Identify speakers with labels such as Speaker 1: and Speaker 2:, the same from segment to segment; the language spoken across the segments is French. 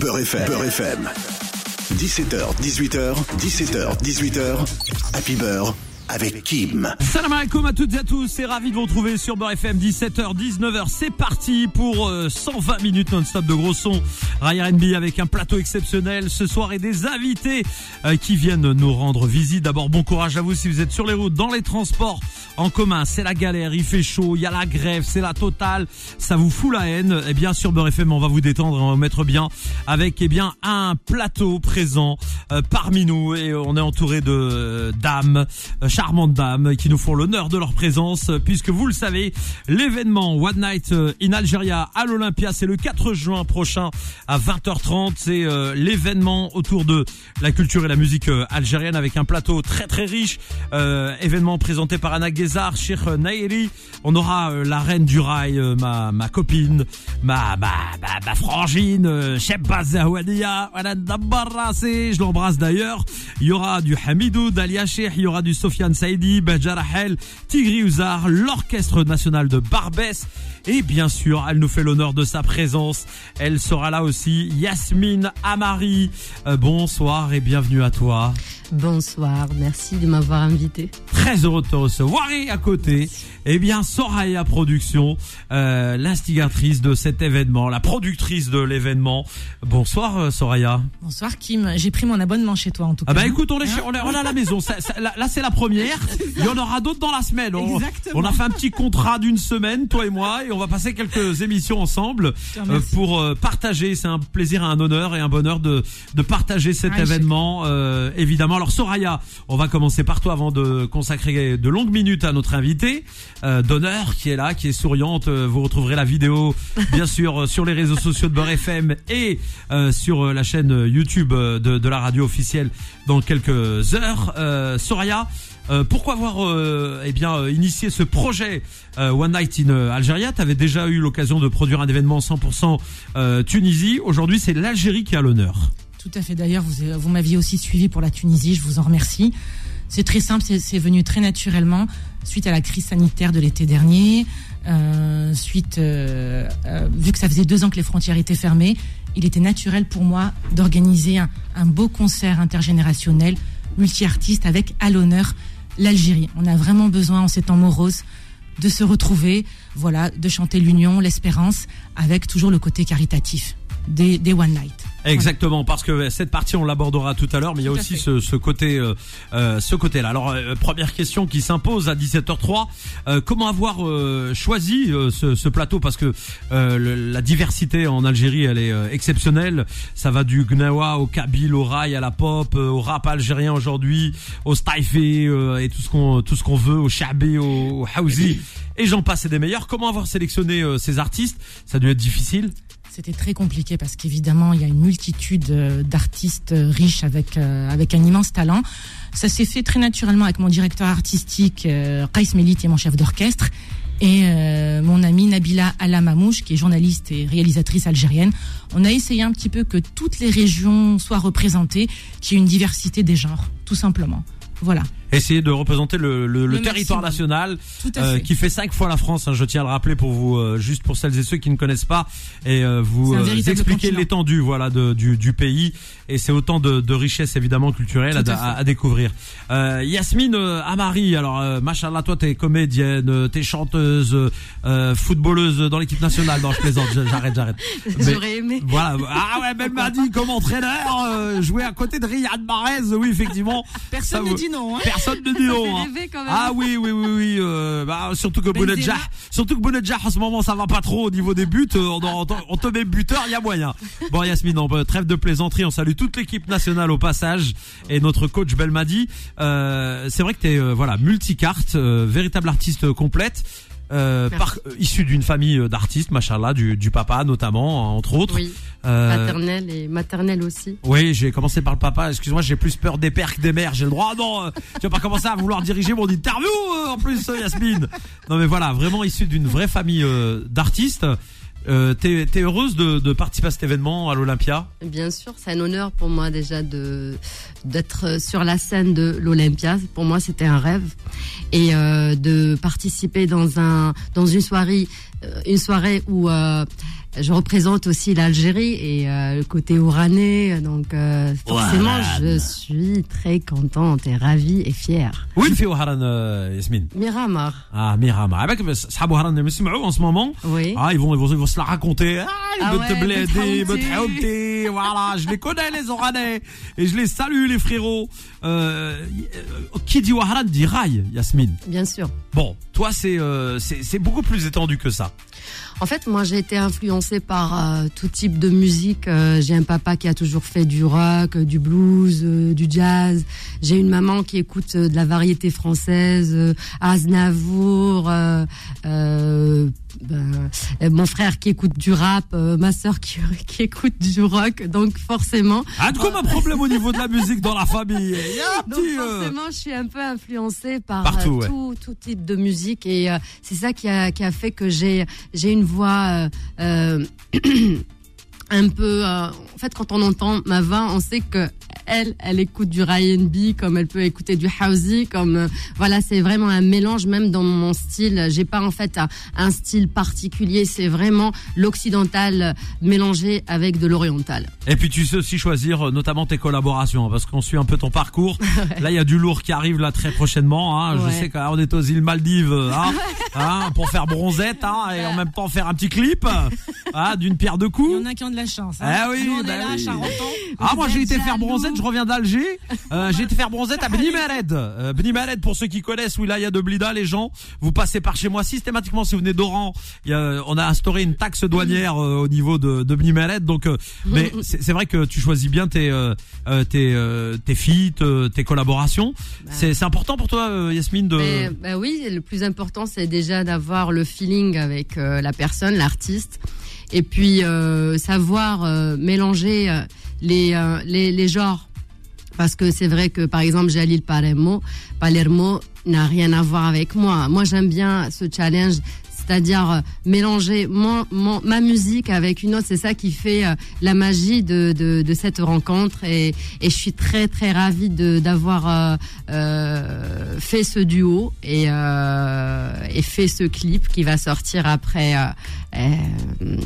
Speaker 1: Beurre FM. Beurre FM. 17h, 18h, 17h, 18h. Happy Beurre avec Kim.
Speaker 2: Salam alaikum à toutes et à tous, c'est ravi de vous retrouver sur Beurre FM 17h 19h. C'est parti pour 120 euh, minutes non-stop de gros sons Ryan R&B avec un plateau exceptionnel ce soir et des invités euh, qui viennent nous rendre visite. D'abord bon courage à vous si vous êtes sur les routes, dans les transports en commun, c'est la galère, il fait chaud, il y a la grève, c'est la totale, ça vous fout la haine. Et eh bien sur Beurre FM, on va vous détendre, on va vous mettre bien avec eh bien un plateau présent euh, parmi nous et on est entouré de dames charmantes dames qui nous font l'honneur de leur présence puisque vous le savez, l'événement One Night euh, in Algeria à l'Olympia, c'est le 4 juin prochain à 20h30. C'est euh, l'événement autour de la culture et la musique euh, algérienne avec un plateau très très riche. événement présenté par Anna Gezar, Sheikh Nairi. On aura la reine du rail, ma, ma copine, ma, ma, ma, ma frangine, je l'embrasse d'ailleurs. Il y aura du Hamidou, Dalia Sheikh, il y aura du Sofiane Saidi, Benjar Tigri Ouzar, l'Orchestre National de Barbès. Et bien sûr, elle nous fait l'honneur de sa présence. Elle sera là aussi, Yasmine Amari. Euh, bonsoir et bienvenue à toi.
Speaker 3: Bonsoir, merci de m'avoir invité.
Speaker 2: Très heureux de te recevoir et à côté, eh bien Soraya Production, euh, l'instigatrice de cet événement, la productrice de l'événement. Bonsoir euh, Soraya.
Speaker 4: Bonsoir Kim, j'ai pris mon abonnement chez toi en tout cas.
Speaker 2: Ah bah écoute, on est, on est, à la maison. là, c'est la première. Il y en aura d'autres dans la semaine. On, on, a fait un petit contrat d'une semaine, toi et moi, et on va passer quelques émissions ensemble euh, pour euh, partager. C'est un plaisir, un honneur et un bonheur de, de partager cet ah, événement, euh, évidemment. Alors Soraya, on va commencer par toi avant de consacrer de longues minutes à notre invité d'honneur qui est là, qui est souriante. Vous retrouverez la vidéo bien sûr sur les réseaux sociaux de Beurre FM et sur la chaîne YouTube de, de, la radio officielle dans quelques heures. Soraya, pourquoi avoir eh bien initié ce projet One Night in Algeria? Tu avais déjà eu l'occasion de produire un événement 100% Tunisie. Aujourd'hui, c'est l'Algérie qui a l'honneur.
Speaker 4: Tout à fait. D'ailleurs, vous, m'aviez aussi suivi pour la Tunisie. Je vous en remercie. C'est très simple, c'est venu très naturellement suite à la crise sanitaire de l'été dernier. Euh, suite, euh, euh, vu que ça faisait deux ans que les frontières étaient fermées, il était naturel pour moi d'organiser un, un, beau concert intergénérationnel, multi-artiste, avec à l'honneur l'Algérie. On a vraiment besoin en ces temps moroses de se retrouver, voilà, de chanter l'union, l'espérance, avec toujours le côté caritatif des, des One Night.
Speaker 2: Exactement, parce que cette partie on l'abordera tout à l'heure, mais il y a aussi ce, ce, côté, euh, euh, ce côté-là. Alors euh, première question qui s'impose à 17h03 euh, comment avoir choisi ce, ce, plateau? Parce que la diversité en Algérie, elle est exceptionnelle. Ça va du gnawa au kabyle, au rail, à la pop, au rap algérien aujourd'hui, au staifé et tout ce qu'on tout ce qu'on veut, au chabé, au, au housi, et j'en passe et des meilleurs. Comment avoir sélectionné ces artistes? Ça a dû être difficile.
Speaker 4: C'était très compliqué parce qu'évidemment, il y a une multitude euh, d'artistes euh, riches avec, euh, avec un immense talent. Ça s'est fait très naturellement avec mon directeur artistique, Kais Melit, et mon chef d'orchestre. Et mon amie Nabila Alamamouche, qui est journaliste et réalisatrice algérienne. On a essayé un petit peu que toutes les régions soient représentées, qu'il y ait une diversité des genres, tout simplement. Voilà
Speaker 2: essayer de représenter le, le, le, territoire national euh, qui fait cinq fois la France. Hein, je tiens à le rappeler pour vous, euh, juste pour celles et ceux qui ne connaissent pas, et euh, vous expliquer l'étendue, voilà, de, du, du, pays. Et c'est autant de, de richesses évidemment culturelles à, à, découvrir. Yasmine Amari, alors machallah, toi t'es comédienne, t'es chanteuse, footballeuse dans l'équipe nationale. Non, je plaisante, j'arrête, j'arrête.
Speaker 3: J'aurais aimé.
Speaker 2: Voilà. Ah ouais, même m'a dit comme entraîneur, jouer à côté de Riyad Mahrez. Oui, effectivement.
Speaker 4: Personne ne dit non. Hein
Speaker 2: personne Hein. Ah oui, oui, oui, oui. Euh, bah, surtout que Bounedjah, surtout que Bounedjah en ce moment ça va pas trop au niveau des buts. Euh, on, on, te met buteur, il y a moyen. Bon Yasmine, on, trêve de plaisanterie. On salue toute l'équipe nationale au passage et notre coach Belmadi. Euh, c'est vrai que t'es euh, voilà multicarte, euh, véritable artiste complète. Euh, par, issu d'une famille d'artistes, machallah, du, du papa notamment, entre autres.
Speaker 3: Oui. Euh, et maternelle aussi.
Speaker 2: Oui, j'ai commencé par le papa. Excuse-moi, j'ai plus peur des pères que des mères. J'ai le droit. Non, euh, tu vas pas commencer à vouloir diriger mon interview euh, en plus, Yasmine. Non, mais voilà, vraiment issu d'une vraie famille d'artistes. Euh, T'es es heureuse de, de, participer à cet événement à l'Olympia
Speaker 3: Bien sûr, c'est un honneur pour moi déjà de d'être sur la scène de l'Olympia. Pour moi, c'était un rêve et euh, de participer dans un dans une soirée une soirée où je représente aussi l'Algérie et euh, le côté oranais. Donc, euh, forcément,
Speaker 2: Voilà.
Speaker 3: je suis très contente et ravie et fière.
Speaker 2: وين في وهران آه، ياسمين
Speaker 3: Miramar,
Speaker 2: اه ميرامار عباك بس صحاب وهران اللي يسمعوا en ce moment
Speaker 3: oui.
Speaker 2: Ah, ils vont, ils vont, ils vont se la raconter. Ah,
Speaker 3: Ah
Speaker 2: Bent
Speaker 3: ouais,
Speaker 2: Bledi,
Speaker 3: Bent
Speaker 2: Bent
Speaker 3: Haoumti.
Speaker 2: Haoumti, voilà, je les connais les Oranais et je les salue les frérots. Euh, euh, qui dit Wahran dit Rail, Yasmine.
Speaker 3: Bien sûr.
Speaker 2: Bon, toi c'est euh, c'est c'est beaucoup plus étendu que ça.
Speaker 3: En fait, moi, j'ai été influencée par euh, tout type de musique. Euh, j'ai un papa qui a toujours fait du rock, euh, du blues, euh, du jazz. J'ai une maman qui écoute de la variété française, Aznavour. ben, mon frère qui écoute du rap, ma sœur qui, qui écoute du rock. Donc forcément,
Speaker 2: Ah, comme un problème au niveau de la musique dans la famille. Il y a un
Speaker 3: donc
Speaker 2: petit.
Speaker 3: forcément, je suis un peu influencée par
Speaker 2: Partout, ouais.
Speaker 3: tout, type de musique et c'est ça qui a, qui a fait que j'ai j'ai une voix euh, euh, un peu. euh, en fait, quand on entend ma voix, on sait que elle, elle écoute du R&B comme elle peut écouter du housey, comme euh, voilà, c'est vraiment un mélange même dans mon style. J'ai pas en fait un, un style particulier, c'est vraiment l'occidental mélangé avec de l'oriental.
Speaker 2: Et puis tu sais aussi choisir euh, notamment tes collaborations hein, parce qu'on suit un peu ton parcours. Là il y a du lourd qui arrive là très prochainement. Hein. Je
Speaker 3: Ouais.
Speaker 2: sais qu'on est aux îles Maldives euh, hein, hein, pour faire bronzette hein, et en même temps faire un petit clip hein, d'une pierre deux
Speaker 4: Il
Speaker 2: coups.
Speaker 4: y en a qui ont de la chance.
Speaker 2: Ah oui, bah
Speaker 4: là,
Speaker 2: oui.
Speaker 4: Charenton.
Speaker 2: Ah moi j'ai été faire bronzette, je reviens d'Alger. Euh, j'ai été faire bronzette à Beni Mered. Euh, Beni Mered pour ceux qui connaissent Wilaya de Blida, les gens, vous passez par chez moi systématiquement si vous venez d'Oran. il y a- On a instauré une taxe douanière euh, au niveau de, de Beni Mered. Donc, euh, mais c'est c'est vrai que tu choisis bien tes euh, euh, tes euh, tes feats, euh, tes collaborations. C'est c'est important pour toi, Yasmine, de.
Speaker 3: Mais, bah oui, le plus important, c'est déjà d'avoir le feeling avec euh, la personne, l'artiste, et puis euh, savoir euh, mélanger euh, les, les, les genres. Parce que c'est vrai que, par exemple, Jalil Palermo, Palermo n'a rien à voir avec moi. Moi, j'aime bien ce challenge, c'est-à-dire euh, mélanger mon, mon- ma musique avec une autre. C'est ça qui fait euh, la magie de, de, de cette rencontre. Et, et je suis très, très ravie de- d'avoir euh, euh, fait ce duo et, euh, et fait ce clip qui va sortir après euh, euh,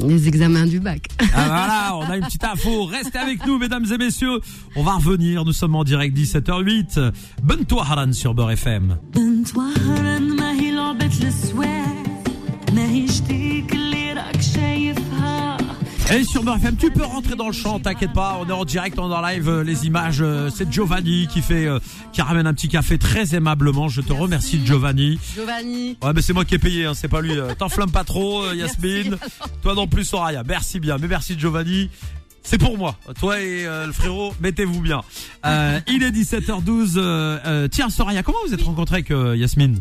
Speaker 3: les examens du bac.
Speaker 2: Ah, voilà, on a une petite info. Restez avec nous, mesdames et messieurs. On va revenir. Nous sommes en direct 17h08. Bonne toi, Haran sur Beurre FM. Et sur Beurre FM, tu peux rentrer dans le champ, t'inquiète pas, on est en direct, on est en live, euh, les images, euh, c'est Giovanni qui fait, euh, qui ramène un petit café très aimablement, je te remercie Giovanni.
Speaker 3: Giovanni.
Speaker 2: Ouais mais c'est moi qui ai payé, hein, c'est pas lui, t'enflamme pas trop Yasmine, toi non plus Soraya, merci bien, mais merci Giovanni. C'est pour moi. Toi et euh, le frérot, mettez-vous bien. Euh, il est 17h12. euh, euh, tiens, Soraya, comment vous êtes rencontrés avec euh, Yasmine?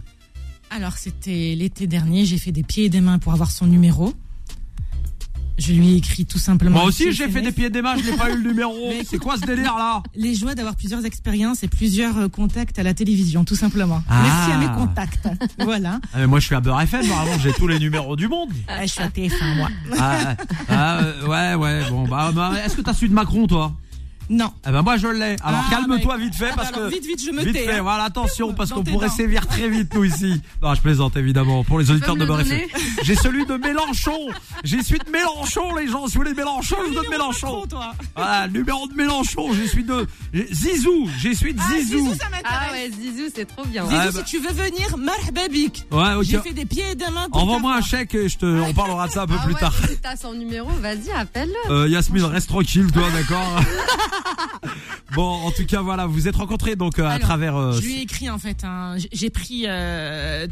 Speaker 4: Alors, c'était l'été dernier. J'ai fait des pieds et des mains pour avoir son numéro. Je lui ai écrit tout simplement.
Speaker 2: Moi aussi, j'ai fait des pieds et des mains, je n'ai pas eu le numéro. C'est quoi ce délire là?
Speaker 4: Les joies d'avoir plusieurs expériences et plusieurs euh, contacts à la télévision, tout simplement.
Speaker 2: Ah.
Speaker 4: Merci à mes contacts. voilà.
Speaker 2: Ah, mais Moi, je suis à Beurre FM. Normalement, j'ai tous les numéros du monde.
Speaker 4: Ah, je suis à TF1, moi.
Speaker 2: Ah, euh, ouais, ouais. Bon, bah, bah, est-ce que t'as su de Macron, toi?
Speaker 4: Non.
Speaker 2: Eh ben moi, je l'ai. Alors,
Speaker 4: Ah,
Speaker 2: calme-toi
Speaker 4: bah,
Speaker 2: vite fait
Speaker 4: ah,
Speaker 2: parce
Speaker 4: bah, alors,
Speaker 2: que
Speaker 4: vite, vite, je me
Speaker 2: vite
Speaker 4: tais,
Speaker 2: fait.
Speaker 4: hein.
Speaker 2: Voilà, attention parce qu'on pourrait
Speaker 4: dents.
Speaker 2: sévir très vite nous ici. Non, je plaisante évidemment pour les auditeurs de Beurre J'ai celui de Mélenchon. J'ai celui de Mélenchon, les gens. Si vous voulez de Mélenchon, je vous donne Mélenchon.
Speaker 4: Toi.
Speaker 2: Voilà, numéro de Mélenchon. J'ai celui de Zizou. J'ai celui de
Speaker 4: Ah,
Speaker 2: Zizou.
Speaker 4: Zizou, ça m'intéresse.
Speaker 3: Ah ouais, Zizou, c'est trop bien.
Speaker 4: Zizou,
Speaker 2: Ah, bah.
Speaker 4: si tu veux venir, marhababik.
Speaker 2: Ouais, ok.
Speaker 4: J'ai fait des pieds et des mains
Speaker 2: Envoie-moi un chèque et je te, on parlera de ça un peu plus
Speaker 3: ouais,
Speaker 2: tard.
Speaker 3: Si t'as son numéro, vas-y, appelle-le.
Speaker 2: Euh, Yasmine, reste tranquille, toi, d'accord Bon, en tout cas, voilà, vous êtes rencontrés donc euh, à travers. euh,
Speaker 4: Je lui ai écrit en fait. j- J'ai pris. euh,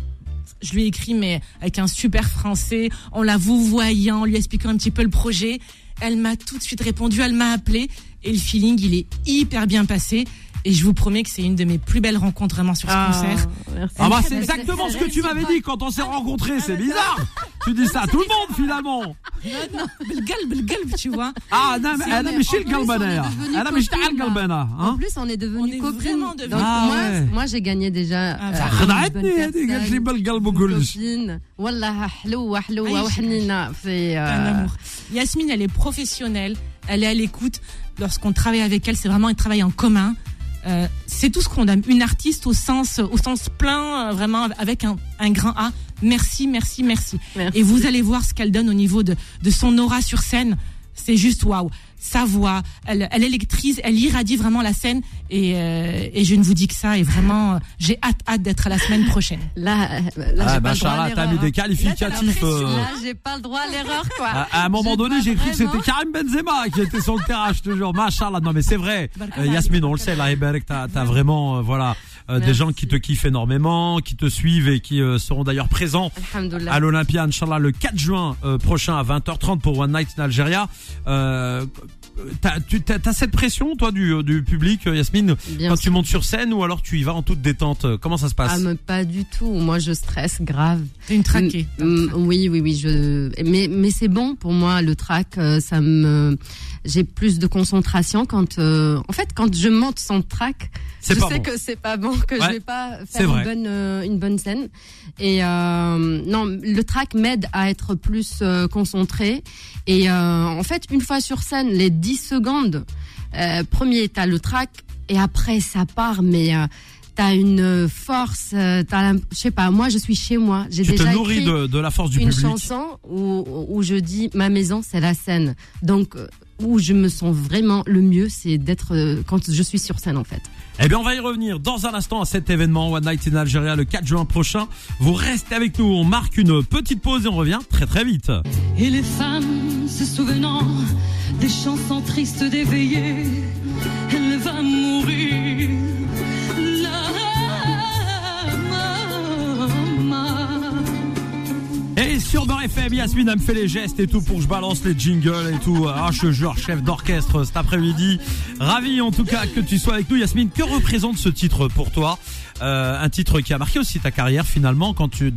Speaker 4: je lui ai écrit mais avec un super français, en la vous voyant, en lui expliquant un petit peu le projet. Elle m'a tout de suite répondu, elle m'a appelé et le feeling il est hyper bien passé. Et je vous promets que c'est une de mes plus belles rencontres vraiment sur ce concert.
Speaker 3: merci.
Speaker 2: Ah bah
Speaker 3: Elle-
Speaker 2: c'est
Speaker 3: elle-
Speaker 2: exactement
Speaker 3: elle-
Speaker 2: ce que tu m'avais dit quand on s'est rencontrés, c'est bizarre. Tu dis ça à tout le monde finalement.
Speaker 4: بالقلب بالقلب, tu vois.
Speaker 2: Ah non, mais
Speaker 3: C'est
Speaker 2: elle
Speaker 3: vrai.
Speaker 2: a ماشي
Speaker 3: En plus,
Speaker 2: القلب
Speaker 3: on est
Speaker 2: أنايا.
Speaker 3: devenus
Speaker 2: Elle a ماشي تاع
Speaker 3: copines,
Speaker 2: القلب أنا,
Speaker 3: En
Speaker 2: hein.
Speaker 3: plus, on est devenus
Speaker 4: On est
Speaker 3: copines.
Speaker 4: vraiment devenus
Speaker 3: Donc,
Speaker 2: Ah
Speaker 3: moi,
Speaker 2: ouais.
Speaker 3: moi j'ai gagné déjà.
Speaker 4: Ah,
Speaker 3: euh,
Speaker 4: bah.
Speaker 3: une
Speaker 2: خدعتني
Speaker 3: bonne
Speaker 2: هذه قالت لي
Speaker 3: personne,
Speaker 2: بالقلب
Speaker 3: une
Speaker 2: وكلش.
Speaker 3: copine. والله حلوة حلوة
Speaker 4: عايشة.
Speaker 3: وحنينة. C'est,
Speaker 4: un
Speaker 3: euh,
Speaker 4: amour. Yasmine, elle est professionnelle, elle est à l'écoute. Lorsqu'on travaille avec elle, c'est vraiment un travail en commun. Euh, c'est tout ce qu'on aime. Une artiste au sens, au sens plein, euh, vraiment avec un, un grand A. Merci, merci, merci.
Speaker 3: Merci.
Speaker 4: Et vous allez voir ce qu'elle donne au niveau de, de son aura sur scène. C'est juste waouh. Sa voix, elle, elle électrise, elle irradie vraiment la scène. Et, euh, et je ne vous dis que ça. Et vraiment, euh, j'ai hâte, hâte d'être à la semaine prochaine.
Speaker 3: Là, euh, là
Speaker 2: Ah, Machallah, t'as mis des
Speaker 3: hein.
Speaker 2: qualificatifs. euh,
Speaker 3: Là, j'ai pas le droit à l'erreur, quoi.
Speaker 2: À, à un moment donné, j'ai cru que c'était Karim Benzema qui était sur le terrain, je te jure. Machallah, non mais c'est vrai. Euh, Yasmine, on le sait, là, Eberek, t'as as vraiment, euh, voilà, euh, des gens qui te kiffent énormément, qui te suivent et qui euh, seront d'ailleurs présents à l'Olympia, Inch'Allah, le 4 juin euh, prochain à 20h30 pour One Night in Algeria. Euh, T'as tu- t'as- t'as cette pression, toi, du, du public, Yasmine,
Speaker 3: Bien
Speaker 2: quand
Speaker 3: sûr.
Speaker 2: tu montes sur scène ou alors tu y vas en toute détente Comment ça se passe?
Speaker 3: Ah, mais pas du tout. Moi, je stresse grave.
Speaker 4: T'es une traquée.
Speaker 3: Mm, oui, oui, oui. Je... Mais, mais c'est bon pour moi. Le track, ça me. J'ai plus de concentration quand. euh, En fait, quand je monte sans track,
Speaker 2: C'est
Speaker 3: je sais
Speaker 2: bon.
Speaker 3: que c'est pas bon, que
Speaker 2: Ouais,
Speaker 3: je vais pas faire une bonne, euh, une bonne scène. Et euh, non, le track m'aide à être plus euh, concentré. Et en fait, une fois sur scène, les 10 secondes, premier, t'as le track, et après, ça part, mais. T'as une force, t'as, je sais pas, moi je suis chez moi, j'ai
Speaker 2: Tu te
Speaker 3: déjà
Speaker 2: nourris
Speaker 3: écrit
Speaker 2: de, de la force du
Speaker 3: une
Speaker 2: public.
Speaker 3: chanson où, où je dis ma maison c'est la scène. Donc où je me sens vraiment le mieux, c'est d'être euh, quand je suis sur scène en fait.
Speaker 2: Eh bien, on va y revenir dans un instant à cet événement One Night in Algeria le 4 juin prochain. Vous restez avec nous, on marque une petite pause et on revient très très vite.
Speaker 5: Et les femmes se souvenant des chansons tristes d'éveillé,
Speaker 2: FM, Yasmine, me fait les gestes et tout pour que je balance les jingles et tout. Ah, je jure, chef d'orchestre cet après-midi. Ravi en tout cas que tu sois avec nous, Yasmine. Que représente ce titre pour toi? Euh, Un titre qui a marqué aussi ta carrière finalement quand tu,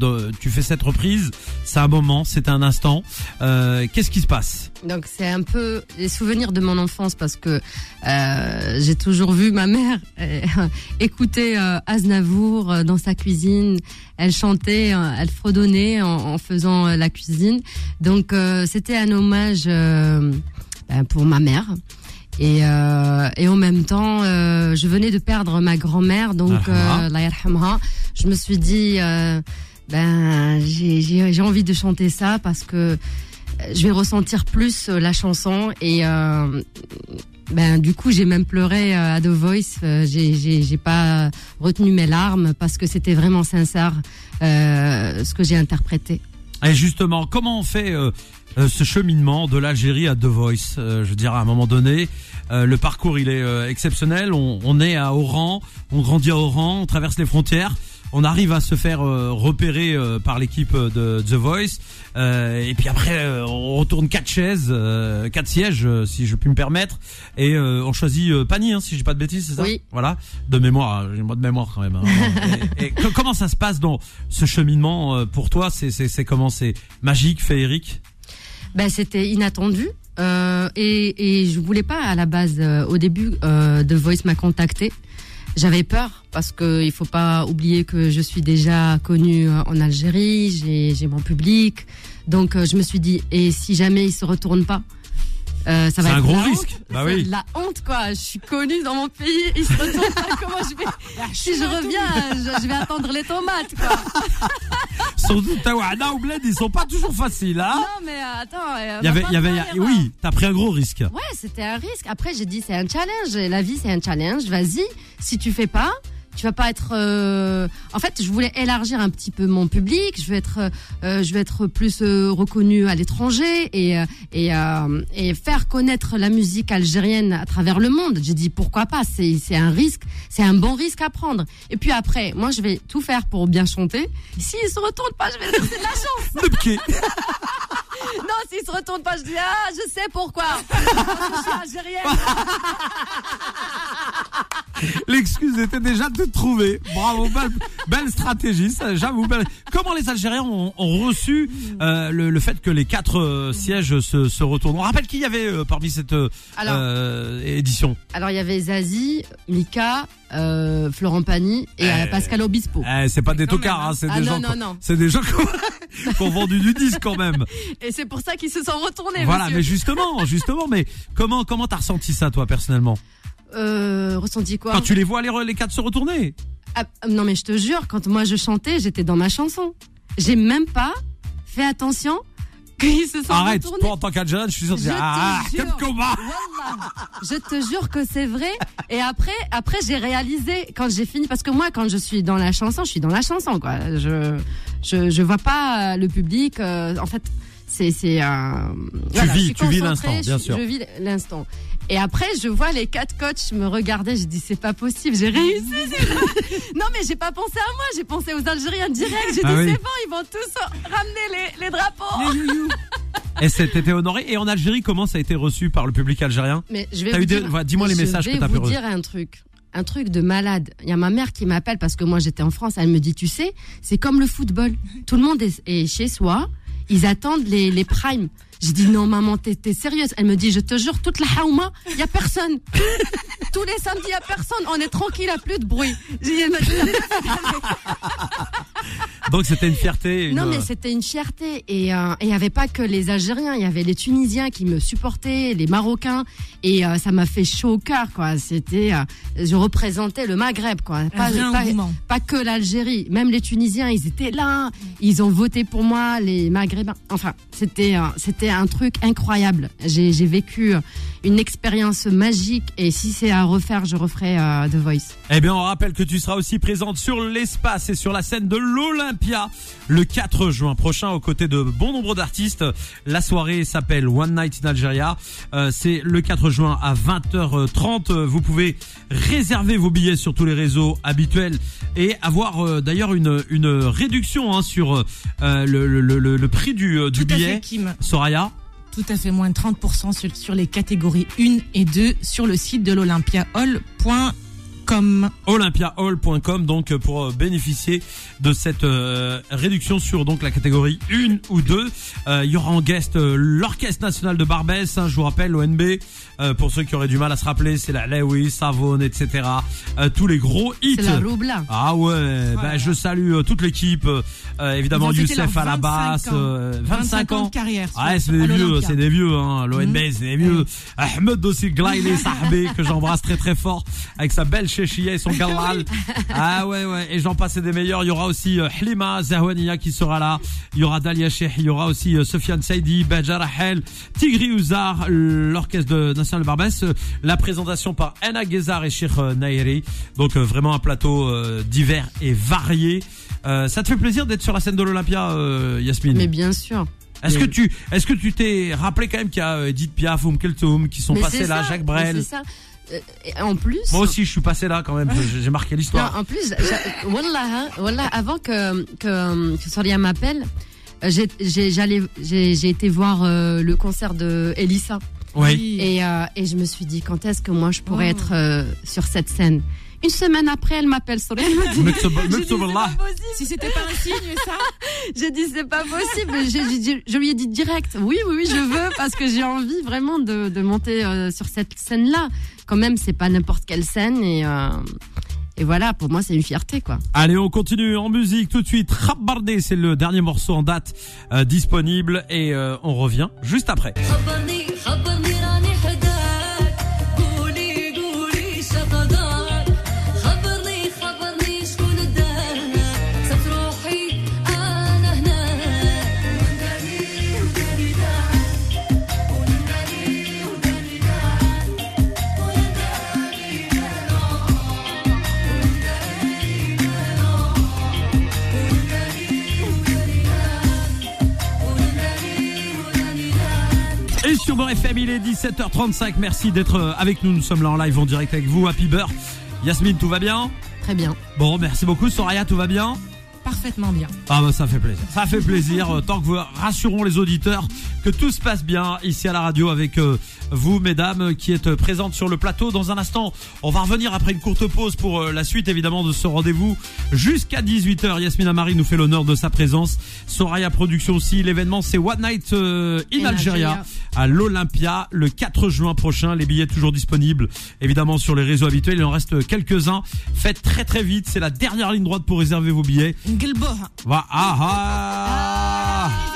Speaker 2: fais cette reprise. C'est un moment, c'est un instant. Euh, Qu'est-ce qui se passe?
Speaker 3: Donc c'est un peu les souvenirs de mon enfance parce que euh, j'ai toujours vu ma mère écouter Aznavour dans sa cuisine. Elle chantait, elle fredonnait en, faisant la cuisine. Donc c'était un hommage ben, pour ma mère. Et, euh, et en même temps, euh, je venais de perdre ma grand-mère, donc
Speaker 2: Ah,
Speaker 3: euh, la je me suis dit, ben j'ai- envie de chanter ça parce que je vais ressentir plus la chanson et euh, ben du coup j'ai même pleuré à The Voice. J'ai pas retenu mes larmes parce que c'était vraiment sincère euh, ce que j'ai interprété.
Speaker 2: Et justement, comment on fait euh, euh, ce cheminement de l'Algérie à The Voice Euh, Je dire, à un moment donné, euh, le parcours il est euh, exceptionnel. On, on est à Oran, on grandit à Oran, on traverse les frontières. On arrive à se faire repérer par l'équipe de The Voice, et puis après on retourne quatre chaises, quatre sièges, si je puis me permettre, et on choisit Pani, hein, si j'ai pas de bêtises, c'est ça
Speaker 3: Oui.
Speaker 2: Voilà, de mémoire, j'ai moi de mémoire quand même. hein. et, et co- comment ça se passe dans ce cheminement pour toi? C'est comment? C'est magique, féerique?
Speaker 3: Ben c'était inattendu. Euh, et, et je voulais pas à la base. euh, au début, euh, The Voice m'a contacté. J'avais peur parce que il faut pas oublier que je suis déjà connue euh, en Algérie. J'ai j'ai mon public. Donc euh, je me suis dit et si jamais il se retourne pas. Euh, ça va
Speaker 2: C'est un gros risque.
Speaker 3: honte.
Speaker 2: Bah oui.
Speaker 3: La honte quoi. Je suis connue dans mon pays. Il se pas. Comment je vais Si je reviens, je, je vais attendre les tomates quoi.
Speaker 2: Surtout Tawana ou Bled, ils sont pas toujours faciles, hein
Speaker 3: Non mais euh, attends. euh,
Speaker 2: Il y avait,
Speaker 3: va
Speaker 2: il y avait, oui, t'as pris un gros risque.
Speaker 3: Ouais, c'était un risque. Après, j'ai dit c'est un challenge. La vie, c'est un challenge. Vas-y. Si tu fais pas, tu vas pas être. euh, En fait, je voulais élargir un petit peu mon public. Je vais être, euh, je vais être plus euh, reconnue à l'étranger et euh, et euh, et faire connaître la musique algérienne à travers le monde. J'ai dit pourquoi pas? C'est c'est un risque. C'est un bon risque à prendre. Et puis après, moi, je vais tout faire pour bien chanter. S'il se retourne pas, je vais c'est de la chance.
Speaker 2: Piquet.
Speaker 3: Non, s'il se retourne pas, je dis ah, je sais pourquoi. Parce que je suis algérienne.
Speaker 2: L'excuse était déjà de trouver. Bravo, belle, belle stratégie, ça, j'avoue. belle- Comment les Algériens ont, ont reçu euh, le, le fait que les quatre euh, sièges se, se retournent? On rappelle qu'il y avait euh, parmi cette euh,
Speaker 3: Alors.
Speaker 2: euh, édition.
Speaker 3: Alors il y avait Zazie, Mika, euh, Florent Pagny et
Speaker 2: Eh.
Speaker 3: Pascal Obispo.
Speaker 2: Eh, c'est pas des tocards, hein, c'est
Speaker 3: Ah
Speaker 2: des
Speaker 3: non,
Speaker 2: gens,
Speaker 3: non,
Speaker 2: qui-
Speaker 3: non.
Speaker 2: c'est des gens qui ont, qui ont vendu du disque quand même.
Speaker 3: Et c'est pour ça qu'ils se sont retournés.
Speaker 2: Voilà,
Speaker 3: monsieur.
Speaker 2: mais justement, justement, mais comment comment t'as ressenti ça toi personnellement?
Speaker 3: Euh, ressenti quoi
Speaker 2: Quand tu les vois les, les quatre se retourner.
Speaker 3: Ah, Non mais je te jure, quand moi je chantais, j'étais dans ma chanson. J'ai même pas fait attention qu'ils se sont
Speaker 2: Arrête,
Speaker 3: retournés.
Speaker 2: toi en tant qu'Algérien, je suis sûr que
Speaker 3: Je
Speaker 2: tu ah,
Speaker 3: jure.
Speaker 2: quel combat
Speaker 3: je te jure que c'est vrai. Et après, après j'ai réalisé quand j'ai fini, parce que moi, quand je suis dans la chanson, je suis dans la chanson, quoi. Je, je, je vois pas euh, le public. euh, en fait, c'est, c'est. euh, voilà,
Speaker 2: vis- tu vis l'instant, bien sûr.
Speaker 3: Je vis l'instant. Et après, je vois les quatre coachs me regarder. Je dis, c'est pas possible, j'ai réussi. non, mais j'ai pas pensé à moi, j'ai pensé aux Algériens direct. J'ai
Speaker 2: Ah
Speaker 3: dit,
Speaker 2: oui.
Speaker 3: c'est bon, ils vont tous ramener les, les drapeaux.
Speaker 2: Et c'était honoré. Et en Algérie, comment ça a été reçu par le public algérien
Speaker 3: Mais je vais vous
Speaker 2: des- dis-moi les messages
Speaker 3: je
Speaker 2: que
Speaker 3: vais
Speaker 2: t'as pu
Speaker 3: vous
Speaker 2: re-
Speaker 3: dire un truc. Un truc de malade. Il y a ma mère qui m'appelle parce que moi j'étais en France. Elle me dit, tu sais, c'est comme le football. Tout le monde est chez soi. Ils attendent les, les primes. Je dis non maman, t'es t'es sérieuse Elle me dit, je te jure, toute la haouma, y a personne. Tous les samedis, il y a personne. On est tranquille, il y a plus de bruit. J'ai dit, dit,
Speaker 2: Donc c'était une fierté. une-
Speaker 3: Non, mais c'était une fierté. Et euh, et il n'y avait pas que les Algériens, il y avait les Tunisiens qui me supportaient, les Marocains. Et euh, ça m'a fait chaud au cœur, quoi. C'était, euh, je représentais le Maghreb, quoi. Pas, que l'Algérie. Même les Tunisiens, ils étaient là. Ils ont voté pour moi, les Maghrébins. Enfin, c'était, euh, c'était un truc incroyable. J'ai j'ai vécu une expérience magique. Et si c'est à refaire, je referai euh, The Voice.
Speaker 2: Eh bien, on rappelle que tu seras aussi présente sur l'espace et sur la scène de l'Olympia le 4 juin prochain aux côtés de bon nombre d'artistes. La soirée s'appelle One Night in Algeria. Euh, c'est le 4 juin à 20h30. Euh, Vous pouvez réserver vos billets sur tous les réseaux habituels et avoir euh, d'ailleurs une, une réduction hein, sur euh, le, le, le, le prix du, du
Speaker 4: Tout à
Speaker 2: billet.
Speaker 4: fait, Kim.
Speaker 2: Soraya?
Speaker 4: Tout à fait, moins de 30% sur, sur les catégories 1 et 2 sur le site de l'olympiahall.com.
Speaker 2: olympiahall.com donc pour euh, bénéficier de cette euh, réduction sur donc la catégorie 1 ou 2 Euh, il y aura en guest euh, l'orchestre national de Barbès hein, je vous rappelle l'ONB euh, pour ceux qui auraient du mal à se rappeler c'est la Lewis Savone etc Euh, tous les gros hits
Speaker 3: la roubla.
Speaker 2: ah ouais, bah, je salue euh, toute l'équipe, euh, évidemment Youssef à la
Speaker 4: 25
Speaker 2: basse,
Speaker 4: ans.
Speaker 2: euh, 25 ans.
Speaker 4: de carrière. sur-
Speaker 2: Ouais, c'est des vieux, c'est des vieux, hein. L'ONB, c'est des vieux. Ahmed aussi, Glaïli Sahbé, que j'embrasse très très fort, avec sa belle chéchia et son galal. Ah ouais, ouais, et j'en passe et des meilleurs. Il y aura aussi euh, Hlima Zahwania qui sera là. Il y aura Dalia Sheikh, il y aura aussi euh, Sofiane Saidi, Badja Rahel, Tigri Ouzar, l'orchestre de national de Barbès. Euh, La présentation par Anna Gezar et Sheikh euh, Nairi. Donc euh, vraiment un plateau euh, divers et varié. Euh, ça te fait plaisir d'être sur la scène de l'Olympia, euh, Yasmine?
Speaker 3: Mais bien sûr.
Speaker 2: est-ce
Speaker 3: Mais-
Speaker 2: que tu, est-ce que tu t'es rappelé quand même qu'il y a euh, Edith Piaf, Oum Keltoum qui sont
Speaker 3: Mais
Speaker 2: passés là, Jacques Brel.
Speaker 3: C'est ça. Euh, en plus.
Speaker 2: Moi aussi, je suis passé là quand même. J'ai marqué l'histoire.
Speaker 3: en plus, j'a- Wallah, hein, Wallah, avant que, que, que Soria m'appelle, euh, j'ai- été voir euh, le concert de Elissa.
Speaker 2: Oui.
Speaker 3: Et, euh, et je me suis dit, quand est-ce que moi je pourrais
Speaker 4: Oh.
Speaker 3: être euh, sur cette scène? Une semaine après, elle m'appelle sur
Speaker 4: Si c'était pas un signe, ça
Speaker 3: J'ai dit, c'est pas possible. Je lui ai dit direct, oui, oui, oui, je veux, parce que j'ai envie vraiment de, de monter euh, sur cette scène-là. Quand même, c'est pas n'importe quelle scène et. Euh, et voilà, pour moi, c'est une fierté, quoi.
Speaker 2: Allez, on continue en musique tout de suite. Rabardé, c'est le dernier morceau en date euh, disponible et euh, on revient juste après. FM, il est 17h35. Merci d'être euh, avec nous. Nous sommes là en live en direct avec vous. Happy Beurre. Yasmine, tout va bien?
Speaker 3: Très bien.
Speaker 2: Bon, merci beaucoup. Soraya, tout va bien?
Speaker 4: Parfaitement bien.
Speaker 2: Ah bah ça fait plaisir. Ça fait plaisir euh, tant que vous rassurons les auditeurs que tout se passe bien ici à la radio avec euh, vous mesdames qui êtes présentes sur le plateau. Dans un instant, on va revenir après une courte pause pour euh, la suite évidemment de ce rendez-vous jusqu'à 18h. Yasmine Amari nous fait l'honneur de sa présence. Soraya Production aussi. L'événement c'est One Night euh, in
Speaker 3: In
Speaker 2: Algeria
Speaker 3: Algeria.
Speaker 2: à l'Olympia le 4 juin prochain. Les billets toujours disponibles évidemment sur les réseaux habituels. Il en reste quelques-uns. Faites très très vite. C'est la dernière ligne droite pour réserver vos billets.
Speaker 4: Ngelboha.
Speaker 2: Va ah ah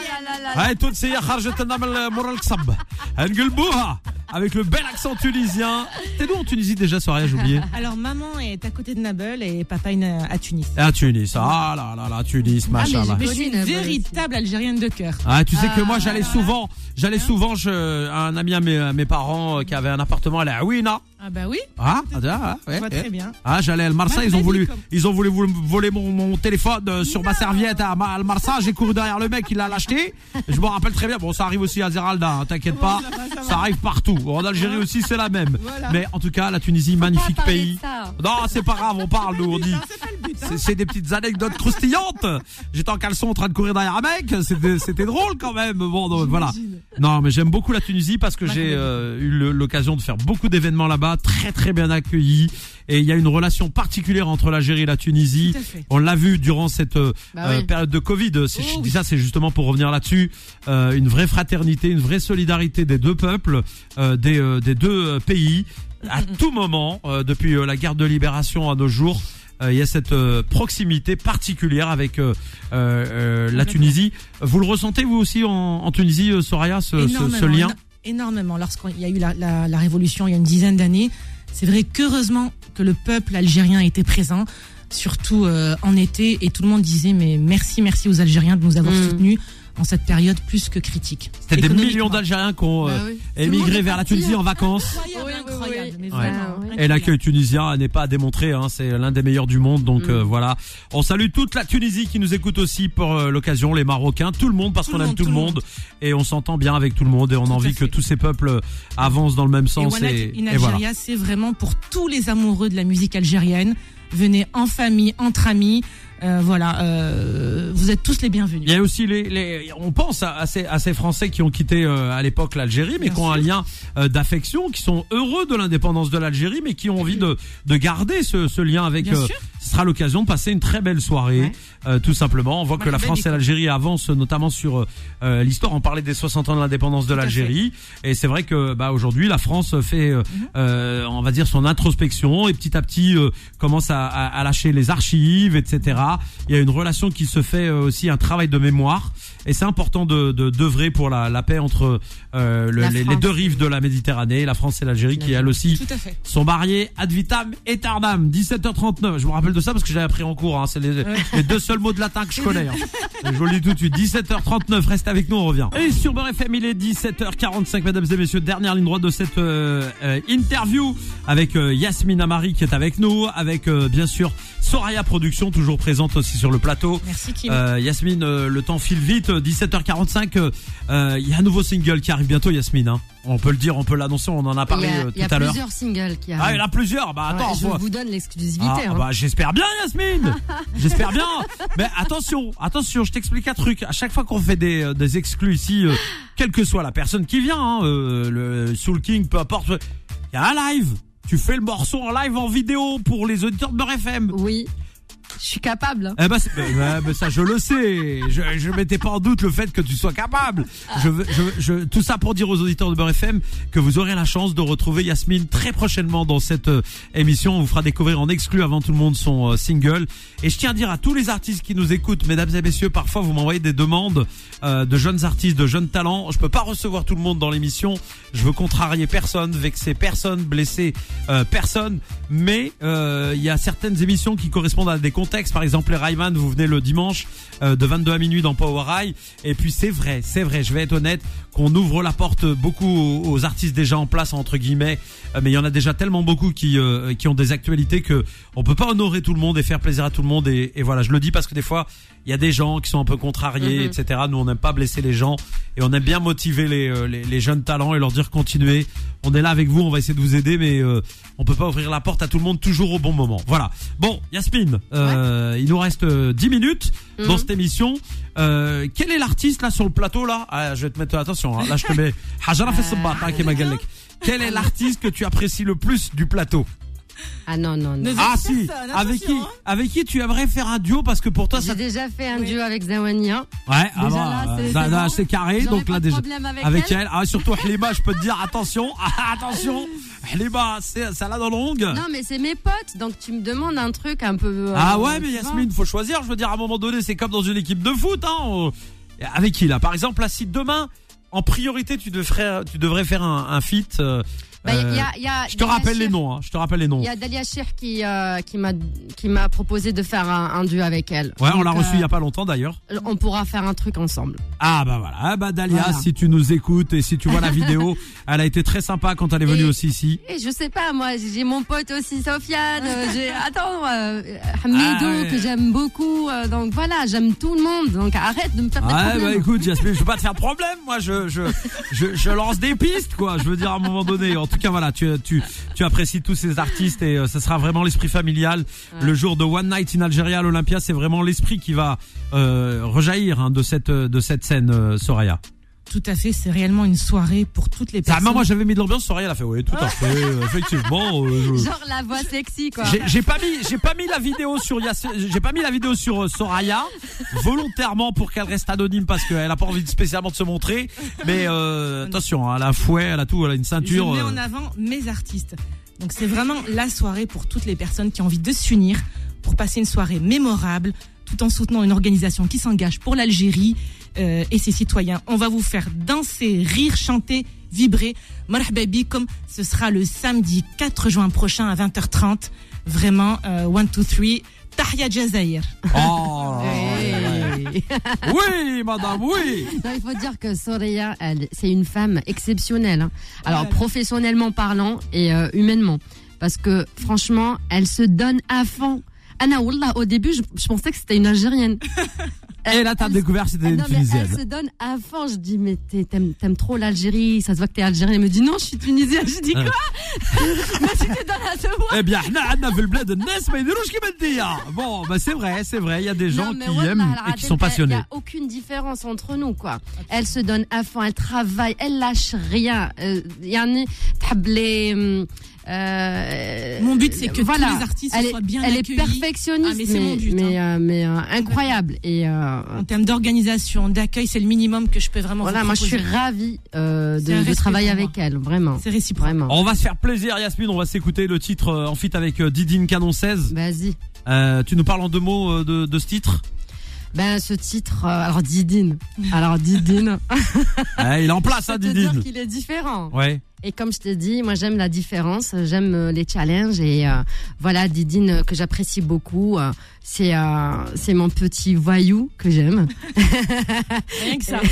Speaker 2: هاي تونسية خرجت لنا من مورا القصب نقلبوها avec le bel accent tunisien. T'es d'où en Tunisie déjà, Soria, j'ai oublié
Speaker 4: Alors, maman est à côté de Nabeul et papa est à Tunis.
Speaker 2: À Tunis, ah là là là, Tunis, machallah.
Speaker 4: Mais je suis une
Speaker 3: Nabeul aussi.
Speaker 4: véritable Algérienne de cœur.
Speaker 2: Ah, tu sais que moi
Speaker 3: Ah,
Speaker 2: j'allais souvent, j'allais souvent, je, un ami à mes, à mes parents euh, qui avait un appartement à la Ouina.
Speaker 4: Ah bah oui,
Speaker 2: Ah, ah, ah, ouais,
Speaker 4: vois
Speaker 2: ouais.
Speaker 4: très bien.
Speaker 2: Ah, j'allais à le Marsa,
Speaker 4: Bah,
Speaker 2: ils ont voulu,
Speaker 4: comme-
Speaker 2: ils ont voulu vou- voler mon, mon téléphone euh, sur ma serviette à Ma- al Marsa. J'ai couru derrière le mec, il l'a acheté. Et Je me rappelle très bien. Bon, ça arrive aussi à Zeralda, hein, t'inquiète pas.
Speaker 4: ça va, ça va.
Speaker 2: Ça arrive partout. En Algérie aussi, c'est la même.
Speaker 4: Voilà.
Speaker 2: Mais en tout cas, la Tunisie, magnifique pays.
Speaker 3: de ça.
Speaker 2: Non, c'est pas grave, on parle, nous, on dit.
Speaker 4: C'est le hein.
Speaker 2: C'est- des petites anecdotes croustillantes. J'étais en caleçon en train de courir derrière un mec. C'était, drôle quand même. Bon, donc, voilà. Non, mais j'aime beaucoup la Tunisie parce que
Speaker 4: Moi,
Speaker 2: j'ai euh, eu le- l'occasion de faire beaucoup d'événements là-bas, très très bien accueillis. Et il y a une relation particulière entre l'Algérie et la Tunisie. On l'a vu durant cette euh,
Speaker 3: Bah
Speaker 2: euh,
Speaker 3: oui.
Speaker 2: période de Covid.
Speaker 4: Oh
Speaker 2: je dis ça, c'est justement pour revenir là-dessus. Euh, une vraie fraternité, une vraie solidarité des deux peuples, euh, des, des deux pays. À tout moment, depuis la guerre de libération à nos jours, il y a cette proximité particulière avec euh, euh, euh, la. Tunisie. Vous le ressentez vous aussi en, en Tunisie, Soraya, ce, ce,
Speaker 4: énormément,
Speaker 2: ce lien
Speaker 4: énormément. Lorsqu'il y a eu la, la- la révolution il y a une dizaine d'années, c'est vrai qu'heureusement que le peuple algérien était présent, surtout euh, en été, et tout le monde disait mais merci, merci aux Algériens de nous avoir
Speaker 3: Mm.
Speaker 4: soutenus en cette période plus que critique.
Speaker 2: C'était des millions d'Algériens qui ont euh,
Speaker 3: Bah oui.
Speaker 2: émigré vers la Tunisie en vacances.
Speaker 4: Incroyable,
Speaker 3: Oui,
Speaker 4: incroyable,
Speaker 3: oui.
Speaker 4: mais
Speaker 2: Ouais.
Speaker 4: vraiment,
Speaker 3: Ah.
Speaker 2: Et l'accueil tunisien n'est pas à démontrer, hein, c'est l'un des meilleurs du monde. Donc
Speaker 3: Mm.
Speaker 2: euh, voilà, on salue toute la Tunisie qui nous écoute aussi pour euh, l'occasion, les Marocains, tout le monde parce qu'on aime tout le monde et on s'entend bien avec tout le monde et on a envie que tous ces peuples euh, avancent dans le même
Speaker 4: Et
Speaker 2: sens. Et,
Speaker 4: in
Speaker 2: et voilà.
Speaker 4: Algeria, c'est vraiment pour tous les amoureux de la musique algérienne. Venez en famille, entre amis. Euh, voilà, euh, vous êtes tous les bienvenus.
Speaker 2: Il y a aussi les, les on pense à, à ces, à ces Français qui ont quitté euh, à l'époque l'Algérie, mais qui ont un lien euh, d'affection, qui sont heureux de l'indépendance de l'Algérie, mais qui ont envie de, de garder ce, ce lien avec.
Speaker 4: Bien
Speaker 2: euh,
Speaker 4: sûr.
Speaker 2: ce sera l'occasion de passer une très belle soirée,
Speaker 4: Ouais.
Speaker 2: euh, tout simplement. On voit que la France et l'Algérie avancent, notamment sur euh, l'histoire. On parlait des 60 ans de l'indépendance de l'Algérie, et c'est vrai que bah, aujourd'hui la France fait, euh, on va dire, son introspection et petit à petit euh, commence à, à- à lâcher les archives, etc. Il y a une relation qui se fait euh, aussi, un travail de mémoire, et c'est important de de- d'œuvrer pour la, la paix entre euh, le-
Speaker 3: La
Speaker 2: les, les
Speaker 3: France.
Speaker 2: deux rives de la Méditerranée, la France et l'Algérie, qui elles aussi sont mariés ad vitam aeternam 17h39 je me rappelle de ça parce que j'avais appris en cours hein. c'est les, les deux seuls mots de latin que je connais hein. je vous le dis tout de suite 17h39 reste avec nous on revient et sur Beurre FM il est 17h45 mesdames et messieurs dernière ligne droite de cette euh, euh, interview avec euh, Yasmine Amari qui est avec nous avec euh, bien sûr Soraya Production toujours présente aussi sur le plateau
Speaker 4: Merci Kim.
Speaker 2: euh, Yasmine, euh, le temps file vite. Euh, 17h45, euh, euh, il y a un nouveau single qui arrive bientôt, Yasmine. hein. On peut le dire, on peut l'annoncer. On en a parlé
Speaker 3: y a,
Speaker 2: euh,
Speaker 3: il y a
Speaker 2: tout à l'heure.
Speaker 3: plusieurs singles qui
Speaker 2: Ah, il
Speaker 3: arrivent.
Speaker 2: y en a plusieurs. Bah attends,
Speaker 3: Ouais, je
Speaker 2: faut-
Speaker 3: vous donne l'exclusivité.
Speaker 2: ah,
Speaker 3: hein.
Speaker 2: bah j'espère bien, Yasmine. j'espère bien. Mais attention, attention, je t'explique un truc. À chaque fois qu'on fait des, euh, des exclus ici, euh, quelle que soit la personne qui vient, hein, euh, le Soul King, peu importe, il y a un live. Tu fais le morceau en live en vidéo pour les auditeurs de Beurre FM.
Speaker 3: Oui, je suis capable. hein.
Speaker 2: Eh ben, ben, ça je le sais. Je, je mettais pas en doute le fait que tu sois capable. Je, je, je, tout ça pour dire aux auditeurs de Beurre FM que vous aurez la chance de retrouver Yasmine très prochainement dans cette euh, émission. On vous fera découvrir en exclu avant tout le monde son euh, single. Et je tiens à dire à tous les artistes qui nous écoutent, mesdames et messieurs, parfois vous m'envoyez des demandes euh, de jeunes artistes, de jeunes talents. Je peux pas recevoir tout le monde dans l'émission. Je veux contrarier personne, vexer personne, blesser euh, personne. Mais il y a certaines émissions qui correspondent à des contextes. Par exemple, les Rayman, vous venez le dimanche euh, de 22 à minuit dans Power High. Et puis c'est vrai, c'est vrai, je vais être honnête, qu'on ouvre la porte beaucoup aux, artistes déjà en place entre guillemets. Euh, mais il y en a déjà tellement beaucoup qui euh, qui ont des actualités que on peut pas honorer tout le monde et faire plaisir à tout le monde. Et voilà, je le dis parce que des fois il y a des gens qui sont un peu contrariés,
Speaker 3: Mhm.
Speaker 2: etc. Nous, on n'aime pas blesser les gens et on aime bien motiver les, euh, les, les jeunes talents et leur dire continuez. On est là avec vous, on va essayer de vous aider, mais euh, on peut pas ouvrir la porte à tout le monde toujours au bon moment. Voilà. Bon, Yasmine, euh, il nous reste euh, 10 minutes dans
Speaker 3: Mhm.
Speaker 2: cette émission. Euh, quel est l'artiste là sur le plateau là? Ah, Je vais te mettre attention. Hein, là, je te mets Hajara hein. Quel est l'artiste que tu apprécies le plus du plateau?
Speaker 3: Ah non, non, non.
Speaker 2: Ah
Speaker 4: Personne,
Speaker 2: si, avec qui,
Speaker 4: hein.
Speaker 2: avec qui tu aimerais faire un duo parce que pour toi ça
Speaker 3: J'ai déjà fait un
Speaker 4: Oui.
Speaker 3: duo avec Zawania.
Speaker 2: Ouais, ah
Speaker 3: Déjà,
Speaker 2: bah,
Speaker 3: là,
Speaker 2: euh,
Speaker 3: c'est-
Speaker 2: carré, donc
Speaker 3: pas
Speaker 2: là déjà.
Speaker 3: avec
Speaker 2: Avec
Speaker 3: elle.
Speaker 2: elle, ah, surtout Halima, je peux te dire attention, ah, attention, c'est ça là dans longue.
Speaker 3: Non, mais c'est mes potes, donc tu me demandes un truc un peu. euh,
Speaker 2: Ah ouais, mais Yasmine, faut choisir. Je veux dire, à un moment donné, c'est comme dans une équipe de foot. Hein. on- Avec qui là? Par exemple, là, si demain en priorité, tu devrais, tu devrais faire un, un feat. euh,
Speaker 3: Bah, il y a-
Speaker 2: euh,
Speaker 3: il y a
Speaker 2: je te rappelle les noms. Hein, je te rappelle les noms.
Speaker 3: Il y a Dalia Shir qui, euh, qui m'a qui m'a proposé de faire un, un duo avec elle.
Speaker 2: Ouais, on l'a reçu il y a
Speaker 3: euh,
Speaker 2: pas longtemps d'ailleurs.
Speaker 3: On pourra faire un truc ensemble.
Speaker 2: Ah bah voilà, ah bah Dalia,
Speaker 3: Voilà.
Speaker 2: si tu nous écoutes et si tu vois la vidéo, elle a été très sympa quand elle est venue
Speaker 3: Et-
Speaker 2: aussi ici.
Speaker 3: Et je sais pas, moi, j'ai mon pote aussi, Sofiane. euh, j'ai attends, euh, Hamidou
Speaker 2: Ah ouais.
Speaker 3: que j'aime beaucoup. euh, donc voilà, j'aime tout le monde. Donc arrête de me faire des
Speaker 2: Ouais bah
Speaker 3: problèmes.
Speaker 2: écoute Jasmine, je veux pas te faire de problème, moi je je, je je lance des pistes quoi, je veux dire à un moment donné. En tout cas voilà, tu tu tu apprécies tous ces artistes et euh, ce sera vraiment l'esprit familial. Le jour de One Night in Algeria à l'Olympia, c'est vraiment l'esprit qui va euh, rejaillir hein, de cette de cette scène euh, Soraya.
Speaker 4: Tout à fait, c'est réellement une soirée pour toutes les
Speaker 2: Ah,
Speaker 4: personnes.
Speaker 2: moi, moi j'avais mis de l'ambiance, Soraya elle a fait oui tout à fait, euh, effectivement. euh, je-
Speaker 3: Genre la voix sexy, quoi.
Speaker 2: J'ai pas mis, j'ai pas mis la vidéo sur j'ai pas mis la vidéo sur euh, Soraya volontairement pour qu'elle reste anonyme parce qu'elle a pas envie spécialement de se montrer. Mais euh, attention, hein, elle a un fouet, elle a tout, elle a une
Speaker 4: Je
Speaker 2: ceinture.
Speaker 4: mets
Speaker 2: euh.
Speaker 4: en avant mes artistes. Donc c'est vraiment la soirée pour toutes les personnes qui ont envie de s'unir pour passer une soirée mémorable tout en soutenant une organisation qui s'engage pour l'Algérie euh, et ses citoyens. On va vous faire danser, rire, chanter, vibrer. Marhaba bi, comme ce sera le samedi 4 juin prochain à 20h30. Vraiment, euh, one, two, three. Tahia Jazair.
Speaker 2: Oh,
Speaker 3: Hey.
Speaker 2: oui, madame, oui.
Speaker 3: Non, il faut dire que Soraya, elle, c'est une femme exceptionnelle. hein. Alors, professionnellement parlant et euh, humainement. Parce que, franchement, elle se donne à fond. Anna, au début, je, je pensais que c'était une Algérienne.
Speaker 2: Et là, t'as découvert c'était une
Speaker 3: Tunisienne. Elle se donne avant. Je dis, mais t'aimes trop l'Algérie, ça se voit que t'es algérienne. Elle me dit, non, je suis tunisienne. Je dis, quoi? Mais tu te donnes à ce
Speaker 2: Eh bien, on a vu le bled de Nes, mais rouge qui me dit. Bon, bah, c'est vrai, c'est vrai. Il y a des gens qui aiment
Speaker 3: bah,
Speaker 2: et qui sont passionnés.
Speaker 3: Il n'y a aucune différence entre nous, quoi. Elle se donne à fond, elle travaille, elle lâche rien. Euh, il y en euh,
Speaker 4: Mon but, c'est que
Speaker 3: voilà.
Speaker 4: tous les artistes
Speaker 3: elle est,
Speaker 4: soient bien
Speaker 3: Elle est perfectionniste,
Speaker 4: Ah, mais c'est mon but,
Speaker 3: mais, euh, mais, euh, incroyable. Et euh,
Speaker 4: En termes d'organisation, d'accueil, c'est le minimum que je peux vraiment
Speaker 3: voilà,
Speaker 4: vous
Speaker 3: moi je suis ravie euh, de, travailler avec elle, vraiment.
Speaker 4: C'est réciproque.
Speaker 3: Vraiment.
Speaker 2: On va se faire plaisir, Yasmine. On va s'écouter le titre euh, en fit avec euh, Didine Canon 16.
Speaker 3: Vas-y.
Speaker 2: Euh, tu nous parles en deux mots euh, de, de ce titre?
Speaker 3: Ben ce titre, euh, alors Didine, alors Didine,
Speaker 2: Eh, Il est en place, hein,
Speaker 3: te dire
Speaker 2: Didine.
Speaker 3: qu'il est différent.
Speaker 2: Ouais.
Speaker 3: Et comme je t'ai dit, moi j'aime la différence, j'aime euh, les challenges et euh, voilà Didine euh, que j'apprécie beaucoup. Euh, c'est euh, c'est mon petit voyou que j'aime.
Speaker 4: Rien que ça.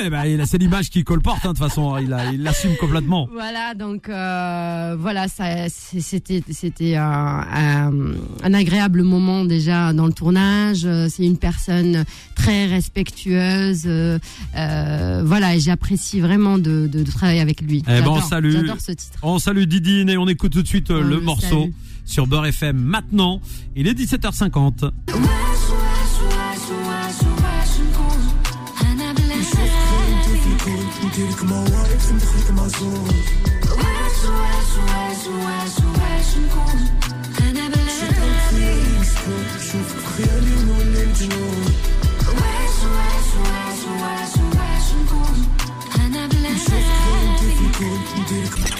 Speaker 2: Ouais, bah, il a- c'est l'image qu'il colporte, hein, de toute façon. Il l'assume complètement.
Speaker 3: Voilà donc euh, voilà c'était c'était un, un, un agréable moment déjà dans le tournage. Euh, C'est une personne très respectueuse. euh, voilà et j'apprécie vraiment de, de, de travailler avec lui.
Speaker 2: Eh ben,
Speaker 3: J'adore,
Speaker 2: salut.
Speaker 3: J'adore ce titre.
Speaker 2: On salue Didine et on écoute tout de suite
Speaker 3: On
Speaker 2: le
Speaker 3: le
Speaker 2: morceau
Speaker 3: salue.
Speaker 2: Sur Beurre FM maintenant. Il est 17h50.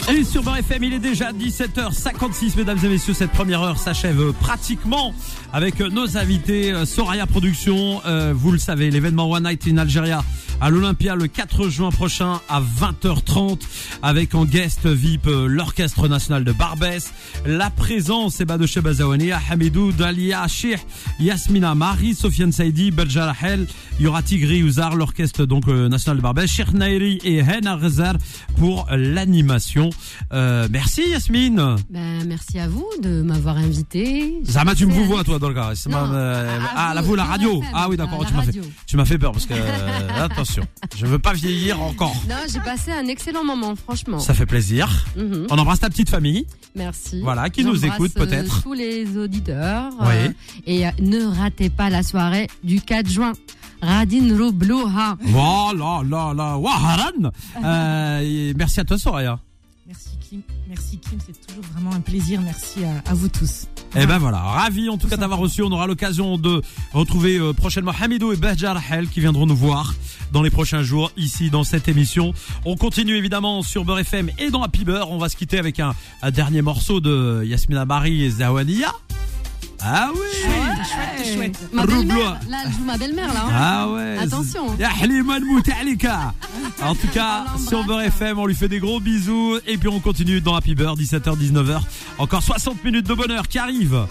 Speaker 2: Et sur Beurre FM, il est déjà 17h56, mesdames et messieurs. Cette première heure s'achève euh, pratiquement avec euh, nos invités euh, Soraya Productions. Euh, vous le savez, l'événement One Night in Algeria à l'Olympia le 4 juin prochain à 20h30 avec en guest VIP l'Orchestre National de Barbès. La présence est de Shebazawania, Hamidou, Dalia, Shih, Yasmina Mari, Sofiane Saidi, Belja Rahel. Il y l'Orchestre donc National de Barbès, Sheikh Nairi et Hena Rezar pour l'animation. Euh, merci Yasmine.
Speaker 3: Ben, merci à vous de m'avoir invité.
Speaker 2: Zama, tu me vous vois toi dans le cas. Euh, ah, la vous, la radio. Ah oui, d'accord. Tu m'as fait, tu m'as fait peur parce que euh, attention, je veux pas vieillir encore.
Speaker 3: Non, j'ai passé un excellent moment, franchement.
Speaker 2: Ça fait plaisir.
Speaker 3: Mhm.
Speaker 2: On embrasse ta petite famille.
Speaker 3: Merci.
Speaker 2: Voilà, qui nous écoute, peut-être.
Speaker 3: euh, tous les auditeurs.
Speaker 2: Oui.
Speaker 3: et ne ratez pas la soirée du 4 juin. Radin Roublouha.
Speaker 2: Voilà, là, là, Waharan. Euh, merci à toi, Soraya.
Speaker 4: Merci Kim. C'est toujours vraiment un plaisir. Merci à, vous tous.
Speaker 2: Eh ben voilà, ravi en tout cas d'avoir reçu. On aura l'occasion de retrouver euh, prochainement Hamidou et Behjar Rahel qui viendront nous voir dans les prochains jours ici dans cette émission. On continue évidemment sur Beurre FM et dans Happy Beurre. On va se quitter avec un, dernier morceau de Yasmina Bari et Zawania. Ah oui
Speaker 4: Chouette, chouette.
Speaker 3: Ma
Speaker 2: Roublois.
Speaker 3: belle-mère, là, je joue ma belle-mère, là. hein.
Speaker 2: Ah ouais
Speaker 3: Attention.
Speaker 2: En tout cas,
Speaker 3: On
Speaker 2: sur. Beurre FM, on lui fait des gros bisous. Et puis on continue dans Happy Beurre, 17h, 19h. Encore 60 minutes de bonheur qui arrivent.